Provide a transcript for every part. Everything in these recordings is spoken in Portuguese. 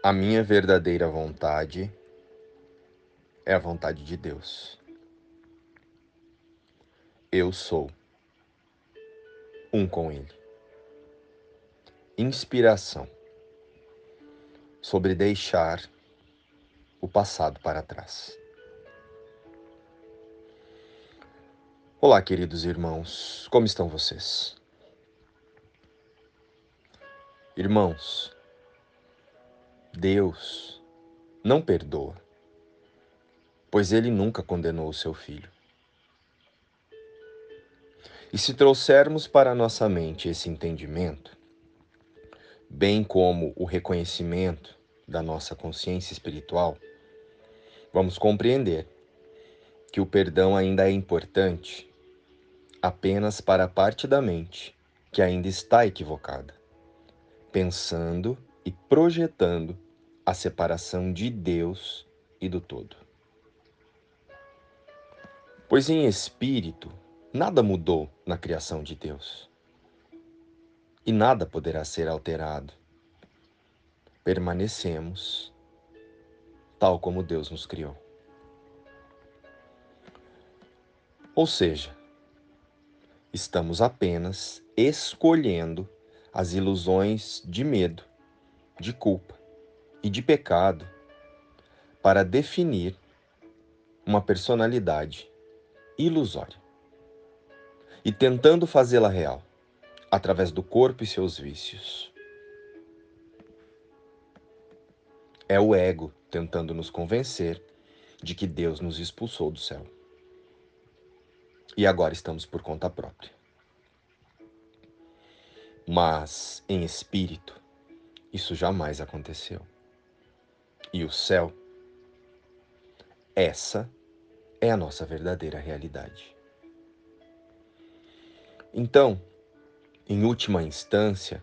A minha verdadeira vontade é a vontade de Deus. Eu sou um com Ele. Inspiração sobre deixar o passado para trás. Olá, queridos irmãos, como estão vocês? Irmãos, Deus não perdoa, pois ele nunca condenou o seu filho. E se trouxermos para nossa mente esse entendimento, bem como o reconhecimento da nossa consciência espiritual, vamos compreender que o perdão ainda é importante apenas para a parte da mente que ainda está equivocada, pensando e projetando a separação de Deus e do todo. Pois em espírito, nada mudou na criação de Deus. E nada poderá ser alterado. Permanecemos tal como Deus nos criou. Ou seja, estamos apenas escolhendo as ilusões de medo, de culpa, e de pecado para definir uma personalidade ilusória e tentando fazê-la real através do corpo e seus vícios. É o ego tentando nos convencer de que Deus nos expulsou do céu. E agora estamos por conta própria. Mas, em espírito, isso jamais aconteceu e o céu. Essa é a nossa verdadeira realidade. Então, em última instância,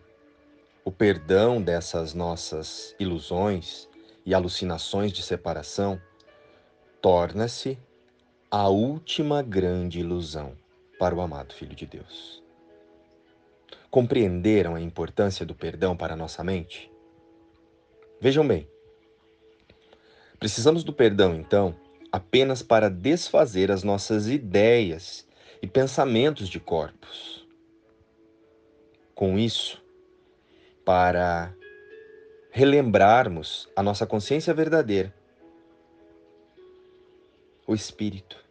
o perdão dessas nossas ilusões e alucinações de separação torna-se a última grande ilusão para o amado Filho de Deus. Compreenderam a importância do perdão para a nossa mente? Vejam bem, Precisamos do perdão, então, apenas para desfazer as nossas ideias e pensamentos de corpos. Com isso, para relembrarmos a nossa consciência verdadeira, o Espírito.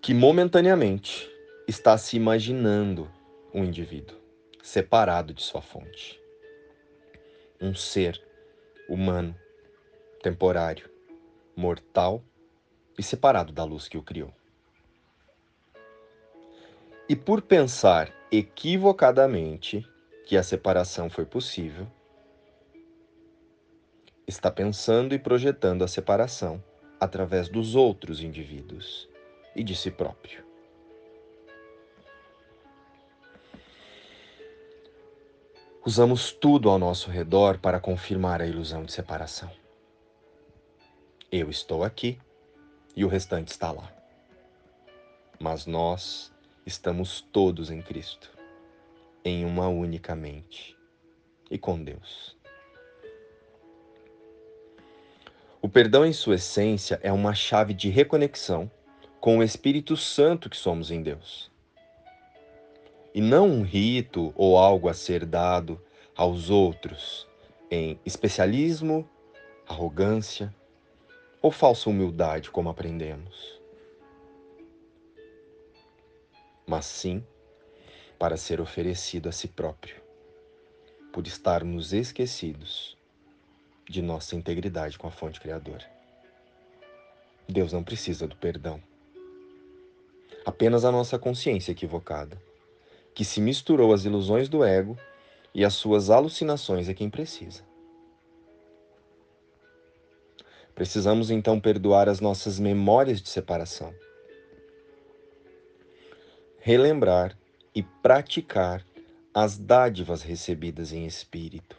Que momentaneamente está se imaginando um indivíduo separado de sua fonte. Um ser humano, temporário, mortal e separado da luz que o criou. E por pensar equivocadamente que a separação foi possível, está pensando e projetando a separação através dos outros indivíduos e de si próprio. Usamos tudo ao nosso redor para confirmar a ilusão de separação. Eu estou aqui e o restante está lá. Mas nós estamos todos em Cristo, em uma única mente e com Deus. O perdão, em sua essência, é uma chave de reconexão com o Espírito Santo que somos em Deus e não um rito ou algo a ser dado aos outros em especialismo, arrogância ou falsa humildade, como aprendemos. Mas sim para ser oferecido a si próprio, por estarmos esquecidos de nossa integridade com a fonte criadora. Deus não precisa do perdão, apenas a nossa consciência equivocada que se misturou às ilusões do ego e às suas alucinações é quem precisa. Precisamos então perdoar as nossas memórias de separação, relembrar e praticar as dádivas recebidas em espírito,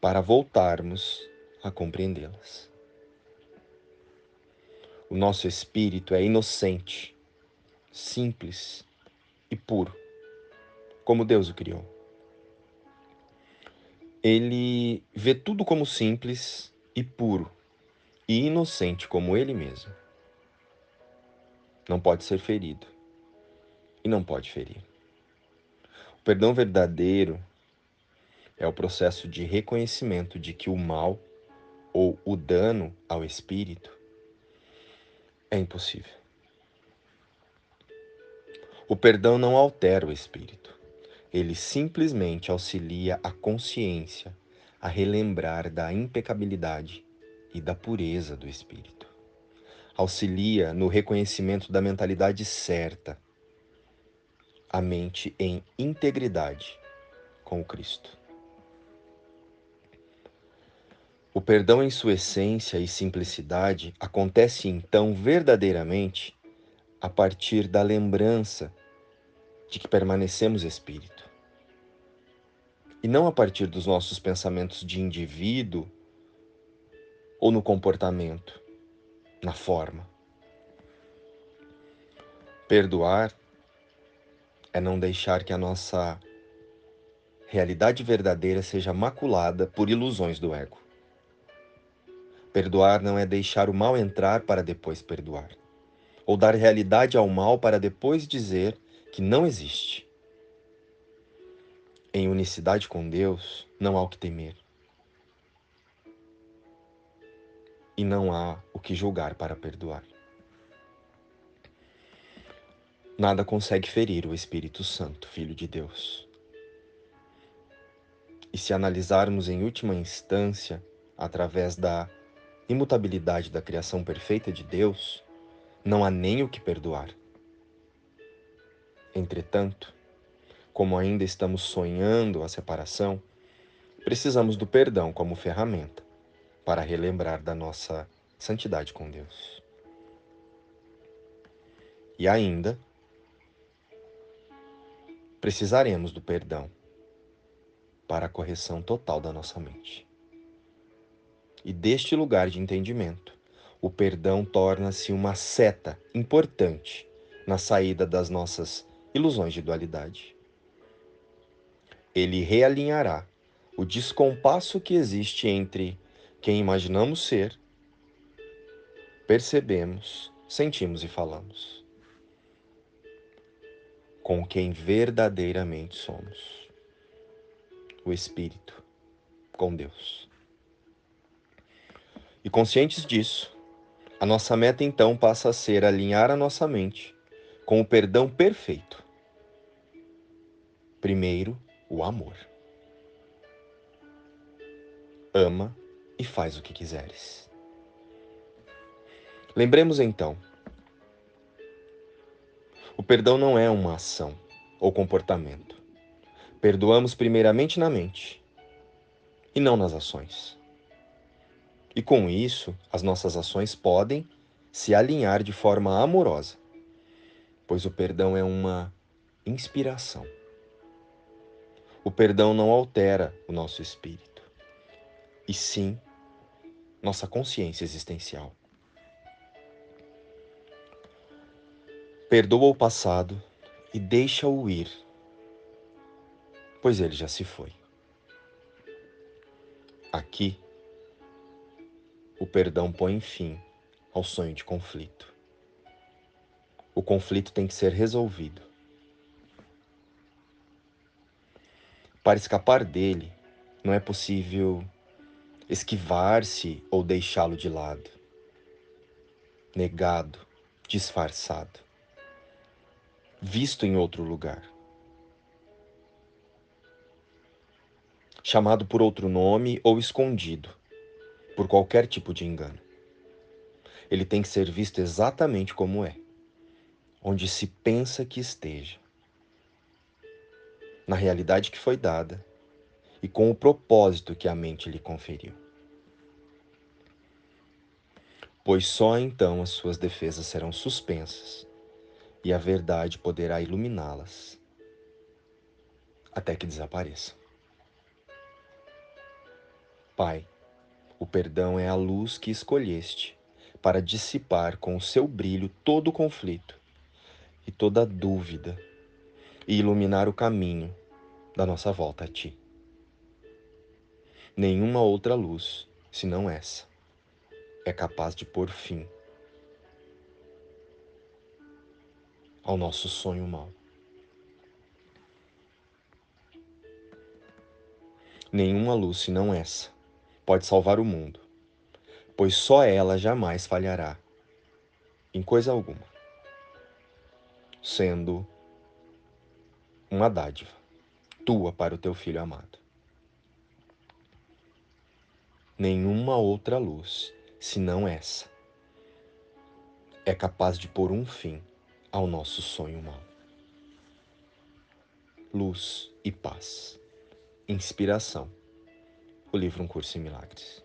para voltarmos a compreendê-las. O nosso espírito é inocente, simples e puro como Deus o criou. Ele vê tudo como simples e puro, e inocente como ele mesmo. Não pode ser ferido e não pode ferir. O perdão verdadeiro é o processo de reconhecimento de que o mal ou o dano ao espírito é impossível. O perdão não altera o espírito. Ele simplesmente auxilia a consciência a relembrar da impecabilidade e da pureza do espírito. Auxilia no reconhecimento da mentalidade certa, a mente em integridade com o Cristo. O perdão, em sua essência e simplicidade, acontece então verdadeiramente a partir da lembrança de que permanecemos espírito. E não a partir dos nossos pensamentos de indivíduo ou no comportamento, na forma. Perdoar é não deixar que a nossa realidade verdadeira seja maculada por ilusões do ego. Perdoar não é deixar o mal entrar para depois perdoar, ou dar realidade ao mal para depois dizer que não existe. Em unicidade com Deus, não há o que temer. E não há o que julgar para perdoar. Nada consegue ferir o Espírito Santo, Filho de Deus. E se analisarmos em última instância, através da imutabilidade da criação perfeita de Deus, não há nem o que perdoar. Entretanto, como ainda estamos sonhando a separação, precisamos do perdão como ferramenta para relembrar da nossa santidade com Deus. E ainda, precisaremos do perdão para a correção total da nossa mente. E deste lugar de entendimento, o perdão torna-se uma seta importante na saída das nossas ilusões de dualidade. Ele realinhará o descompasso que existe entre quem imaginamos ser, percebemos, sentimos e falamos, com quem verdadeiramente somos o Espírito, com Deus. E conscientes disso, a nossa meta então passa a ser alinhar a nossa mente com o perdão perfeito. Primeiro, o amor. Ama e faz o que quiseres. Lembremos então: o perdão não é uma ação ou comportamento. Perdoamos primeiramente na mente e não nas ações. E com isso, as nossas ações podem se alinhar de forma amorosa, pois o perdão é uma inspiração. O perdão não altera o nosso espírito, e sim nossa consciência existencial. Perdoa o passado e deixa-o ir, pois ele já se foi. Aqui, o perdão põe fim ao sonho de conflito. O conflito tem que ser resolvido. Para escapar dele, não é possível esquivar-se ou deixá-lo de lado, negado, disfarçado, visto em outro lugar, chamado por outro nome ou escondido por qualquer tipo de engano. Ele tem que ser visto exatamente como é, onde se pensa que esteja, na realidade que foi dada e com o propósito que a mente lhe conferiu. Pois só então as suas defesas serão suspensas e a verdade poderá iluminá-las até que desapareça. Pai, o perdão é a luz que escolheste para dissipar com o seu brilho todo o conflito e toda dúvida e iluminar o caminho da nossa volta a Ti. Nenhuma outra luz, senão essa, é capaz de pôr fim ao nosso sonho mau. Nenhuma luz senão essa pode salvar o mundo, pois só ela jamais falhará em coisa alguma, sendo uma dádiva tua para o teu filho amado. Nenhuma outra luz, senão essa, é capaz de pôr um fim ao nosso sonho mau. Luz e paz. Inspiração. O livro Um Curso em Milagres.